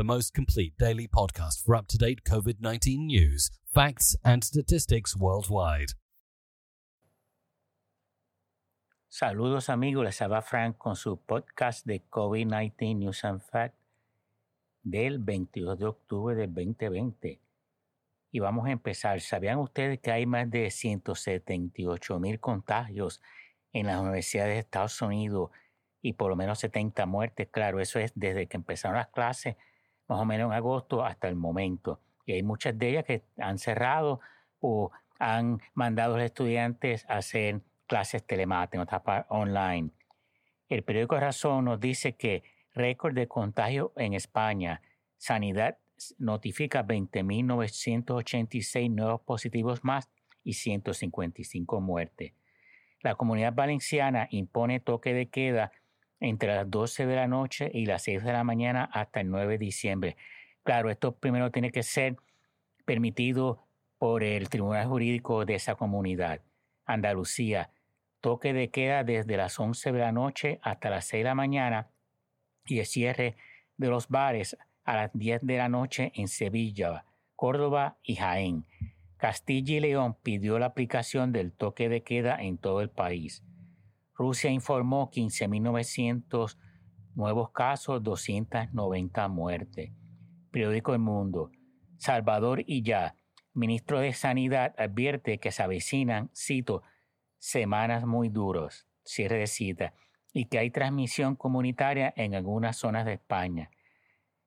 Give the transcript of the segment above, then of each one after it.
the most complete daily podcast for up to date COVID 19 news, facts, and statistics worldwide. Saludos amigos, les habla Frank con su podcast de COVID-19 News and Facts del 22 de octubre del 2020. Y vamos a empezar. ¿Sabían ustedes que hay más de 178 mil contagios en las universidades de Estados Unidos y por lo menos 70 muertes? Claro, eso es desde que empezaron las clases, más o menos en agosto hasta el momento. Y hay muchas de ellas que han cerrado o han mandado a los estudiantes a hacer clases telemáticas, online. El periódico Razón nos dice que récord de contagio en España. Sanidad notifica 20.986 nuevos positivos más y 155 muertes. La comunidad valenciana impone toque de queda entre las 12 de la noche y las 6 de la mañana hasta el 9 de diciembre. Claro, esto primero tiene que ser permitido por el Tribunal Jurídico de esa comunidad. Andalucía, toque de queda desde las 11 de la noche hasta las 6 de la mañana y el cierre de los bares a las 10 de la noche en Sevilla, Córdoba y Jaén. Castilla y León pidió la aplicación del toque de queda en todo el país. Rusia informó 15.900 nuevos casos, 290 muertes. Periódico El Mundo. Salvador y. Ministro de Sanidad advierte que se avecinan, cito, semanas muy duros, cierre de cita, y que hay transmisión comunitaria en algunas zonas de España.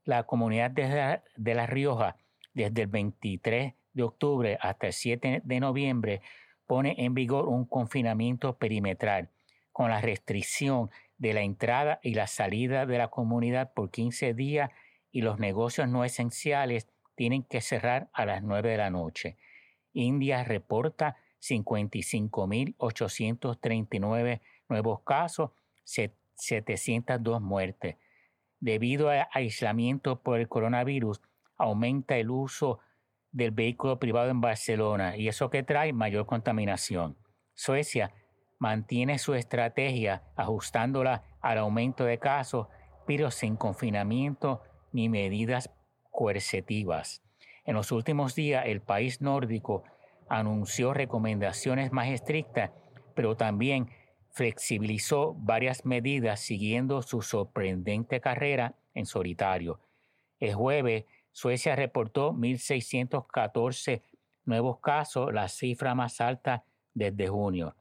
La comunidad de La, Rioja, desde el 23 de octubre hasta el 7 de noviembre, pone en vigor un confinamiento perimetral con la restricción de la entrada y la salida de la comunidad por 15 días y los negocios no esenciales tienen que cerrar a las 9 de la noche. India reporta 55.839 nuevos casos, 702 muertes. Debido al aislamiento por el coronavirus, aumenta el uso del vehículo privado en Barcelona y eso que trae mayor contaminación. Suecia mantiene su estrategia ajustándola al aumento de casos, pero sin confinamiento ni medidas coercitivas. En los últimos días, el país nórdico anunció recomendaciones más estrictas, pero también flexibilizó varias medidas siguiendo su sorprendente carrera en solitario. El jueves, Suecia reportó 1.614 nuevos casos, la cifra más alta desde junio.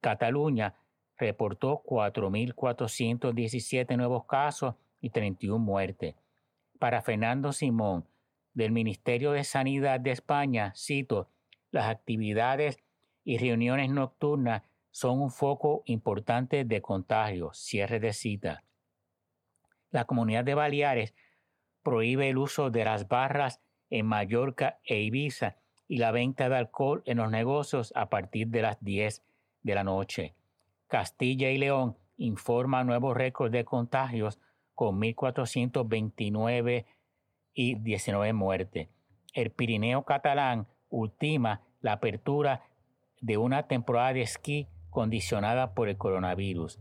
Cataluña reportó 4.417 nuevos casos y 31 muertes. Para Fernando Simón, del Ministerio de Sanidad de España, cito, las actividades y reuniones nocturnas son un foco importante de contagio, cierre de cita. La comunidad de Baleares prohíbe el uso de las barras en Mallorca e Ibiza y la venta de alcohol en los negocios a partir de las 10 de la noche. Castilla y León informa nuevos récords de contagios con 1.429 y 19 muertes. El Pirineo catalán ultima la apertura de una temporada de esquí condicionada por el coronavirus.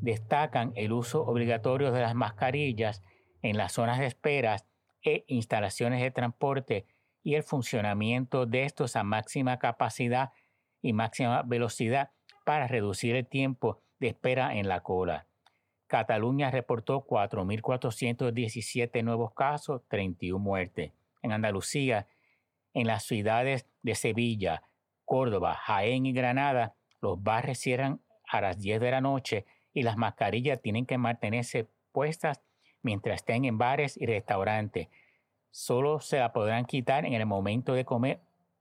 Destacan el uso obligatorio de las mascarillas en las zonas de esperas e instalaciones de transporte y el funcionamiento de estos a máxima capacidad y máxima velocidad para reducir el tiempo de espera en la cola. Cataluña reportó 4.417 nuevos casos, 31 muertes. En Andalucía, en las ciudades de Sevilla, Córdoba, Jaén y Granada, los bares cierran a las 10 de la noche y las mascarillas tienen que mantenerse puestas mientras estén en bares y restaurantes. Solo se la podrán quitar en el momento de comer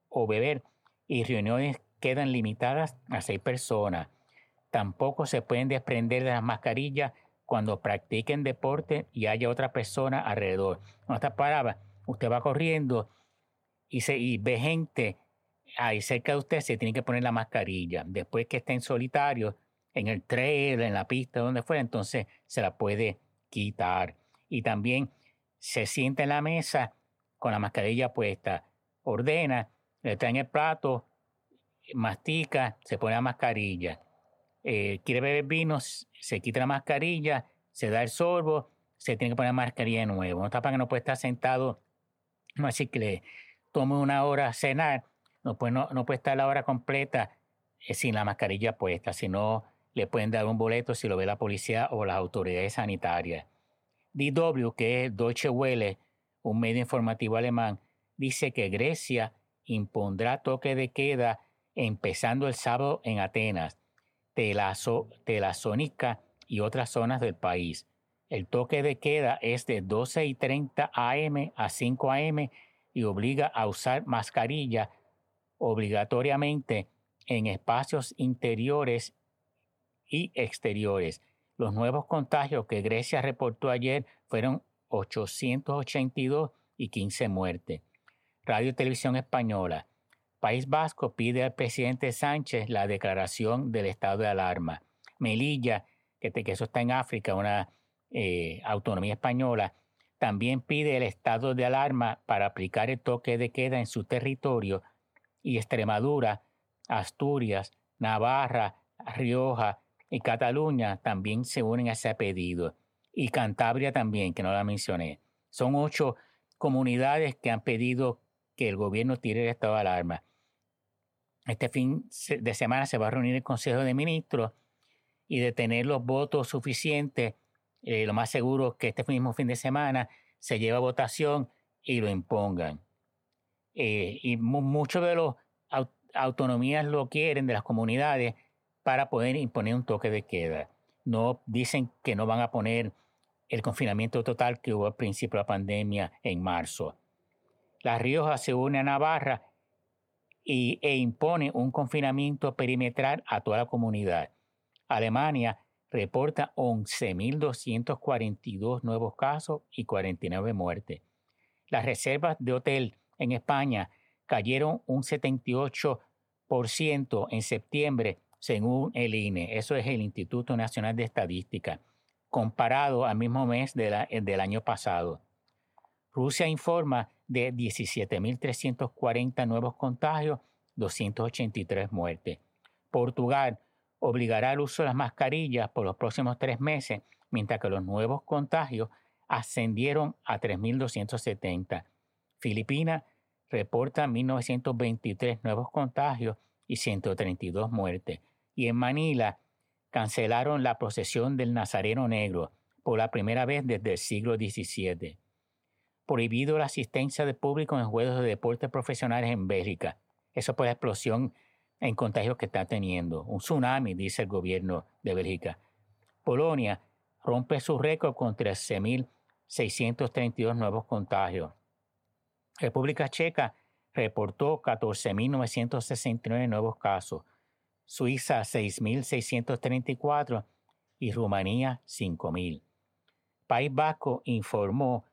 o beber y reuniones quedan limitadas a seis personas. Tampoco se pueden desprender de las mascarillas cuando practiquen deporte y haya otra persona alrededor. En otras palabras, usted va corriendo y, se, y ve gente ahí cerca de usted, se tiene que poner la mascarilla. Después que esté en solitario, en el trail, en la pista, donde fuera, entonces se la puede quitar. Y también se sienta en la mesa con la mascarilla puesta, ordena, le traen el plato, mastica, se pone la mascarilla. Eh, quiere beber vino, se quita la mascarilla, se da el sorbo, se tiene que poner mascarilla de nuevo. No está para que no puede estar sentado, no así que le tome una hora a cenar, no puede, no, puede estar la hora completa eh, sin la mascarilla puesta, sino le pueden dar un boleto si lo ve la policía o las autoridades sanitarias. DW, que es Deutsche Welle, un medio informativo alemán, dice que Grecia impondrá toque de queda empezando el sábado en Atenas, Telazónica y otras zonas del país. El toque de queda es de 12 y 30 am a 5 am y obliga a usar mascarilla obligatoriamente en espacios interiores y exteriores. Los nuevos contagios que Grecia reportó ayer fueron 882 y 15 muertes. Radio y Televisión Española. País Vasco pide al presidente Sánchez la declaración del estado de alarma. Melilla, que, que eso está en África, una eh, autonomía española, también pide el estado de alarma para aplicar el toque de queda en su territorio y Extremadura, Asturias, Navarra, Rioja y Cataluña también se unen a ese pedido. Y Cantabria también, que no la mencioné. Son ocho comunidades que han pedido que el gobierno tire el estado de alarma. Este fin de semana se va a reunir el Consejo de Ministros y de tener los votos suficientes eh, lo más seguro es que este mismo fin de semana se lleve a votación y lo impongan. Eh, y muchos de las autonomías lo quieren, de las comunidades, para poder imponer un toque de queda. No dicen que no van a poner el confinamiento total que hubo al principio de la pandemia en marzo. La Rioja se une a Navarra y, e impone un confinamiento perimetral a toda la comunidad. Alemania reporta 11.242 nuevos casos y 49 muertes. Las reservas de hotel en España cayeron un 78% en septiembre, según el INE. Eso es el Instituto Nacional de Estadística, comparado al mismo mes del año pasado. Rusia informa de 17.340 nuevos contagios, 283 muertes. Portugal obligará al uso de las mascarillas por los próximos tres meses, mientras que los nuevos contagios ascendieron a 3.270. Filipinas reporta 1.923 nuevos contagios y 132 muertes. Y en Manila cancelaron la procesión del Nazareno Negro por la primera vez desde el siglo XVII. Prohibido la asistencia de público en juegos de deporte profesionales en Bélgica. Eso por la explosión en contagios que está teniendo. Un tsunami, dice el gobierno de Bélgica. Polonia rompe su récord con 13.632 nuevos contagios. República Checa reportó 14.969 nuevos casos. Suiza 6.634 y Rumanía 5.000. País Vasco informó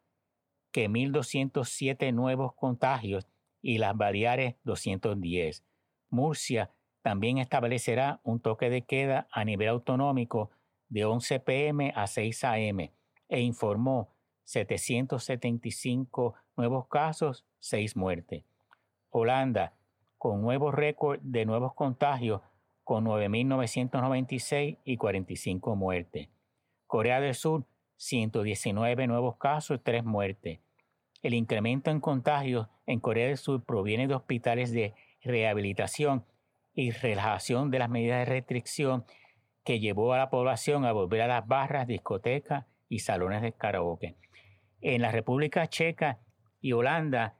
que 1.207 nuevos contagios y las Baleares 210. Murcia también establecerá un toque de queda a nivel autonómico de 11 pm a 6 am e informó 775 nuevos casos, 6 muertes. Holanda, con nuevo récord de nuevos contagios, con 9.996 y 45 muertes. Corea del Sur, 119 nuevos casos, 3 muertes. El incremento en contagios en Corea del Sur proviene de hospitales de rehabilitación y relajación de las medidas de restricción que llevó a la población a volver a las barras, discotecas y salones de karaoke. En la República Checa y Holanda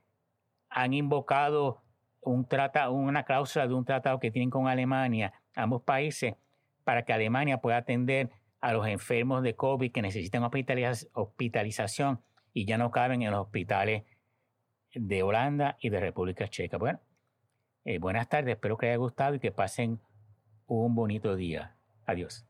han invocado una cláusula de un tratado que tienen con Alemania, ambos países, para que Alemania pueda atender a los enfermos de COVID que necesitan hospitalización y ya no caben en los hospitales de Holanda y de República Checa. Bueno, eh, buenas tardes, espero que haya gustado y que pasen un bonito día. Adiós.